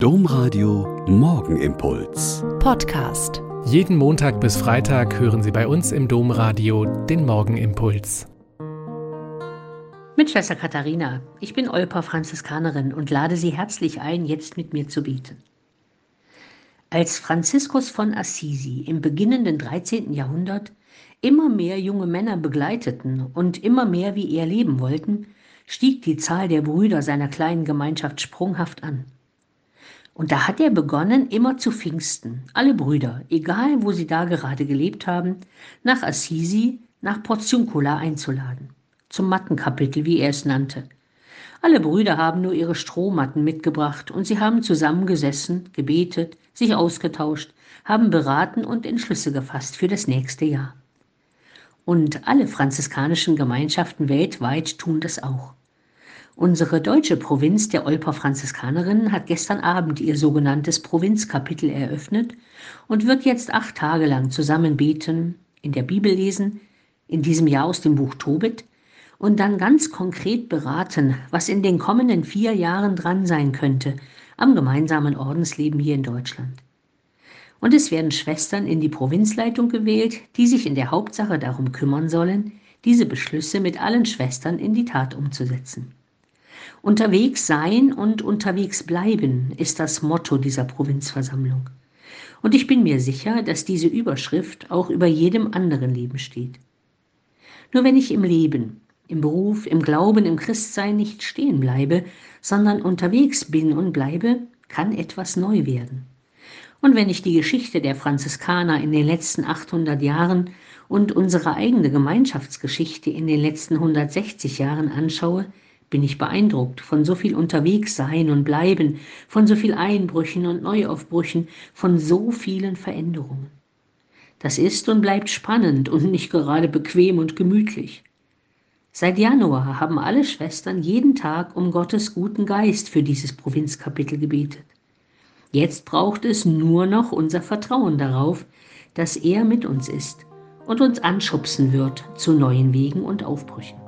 Domradio Morgenimpuls. Podcast. Jeden Montag bis Freitag hören Sie bei uns im Domradio den Morgenimpuls. Mit Schwester Katharina. Ich bin Olper Franziskanerin und lade Sie herzlich ein, jetzt mit mir zu beten. Als Franziskus von Assisi im beginnenden 13. Jahrhundert immer mehr junge Männer begleiteten und immer mehr wie er leben wollten, stieg die Zahl der Brüder seiner kleinen Gemeinschaft sprunghaft an. Und da hat er begonnen, immer zu Pfingsten, alle Brüder, egal wo sie da gerade gelebt haben, nach Assisi, nach Portiuncula einzuladen. Zum Mattenkapitel, wie er es nannte. Alle Brüder haben nur ihre Strohmatten mitgebracht und sie haben zusammengesessen, gebetet, sich ausgetauscht, haben beraten und Entschlüsse gefasst für das nächste Jahr. Und alle franziskanischen Gemeinschaften weltweit tun das auch. Unsere deutsche Provinz der Olper Franziskanerinnen hat gestern Abend ihr sogenanntes Provinzkapitel eröffnet und wird jetzt acht Tage lang zusammen beten, in der Bibel lesen, in diesem Jahr aus dem Buch Tobit und dann ganz konkret beraten, was in den kommenden vier Jahren dran sein könnte am gemeinsamen Ordensleben hier in Deutschland. Und es werden Schwestern in die Provinzleitung gewählt, die sich in der Hauptsache darum kümmern sollen, diese Beschlüsse mit allen Schwestern in die Tat umzusetzen. Unterwegs sein und unterwegs bleiben ist das Motto dieser Provinzversammlung. Und ich bin mir sicher, dass diese Überschrift auch über jedem anderen Leben steht. Nur wenn ich im Leben, im Beruf, im Glauben, im Christsein nicht stehen bleibe, sondern unterwegs bin und bleibe, kann etwas neu werden. Und wenn ich die Geschichte der Franziskaner in den letzten 800 Jahren und unsere eigene Gemeinschaftsgeschichte in den letzten 160 Jahren anschaue, bin ich beeindruckt von so viel unterwegs sein und bleiben, von so viel Einbrüchen und Neuaufbrüchen, von so vielen Veränderungen. Das ist und bleibt spannend und nicht gerade bequem und gemütlich. Seit Januar haben alle Schwestern jeden Tag um Gottes guten Geist für dieses Provinzkapitel gebetet. Jetzt braucht es nur noch unser Vertrauen darauf, dass er mit uns ist und uns anschubsen wird zu neuen Wegen und Aufbrüchen.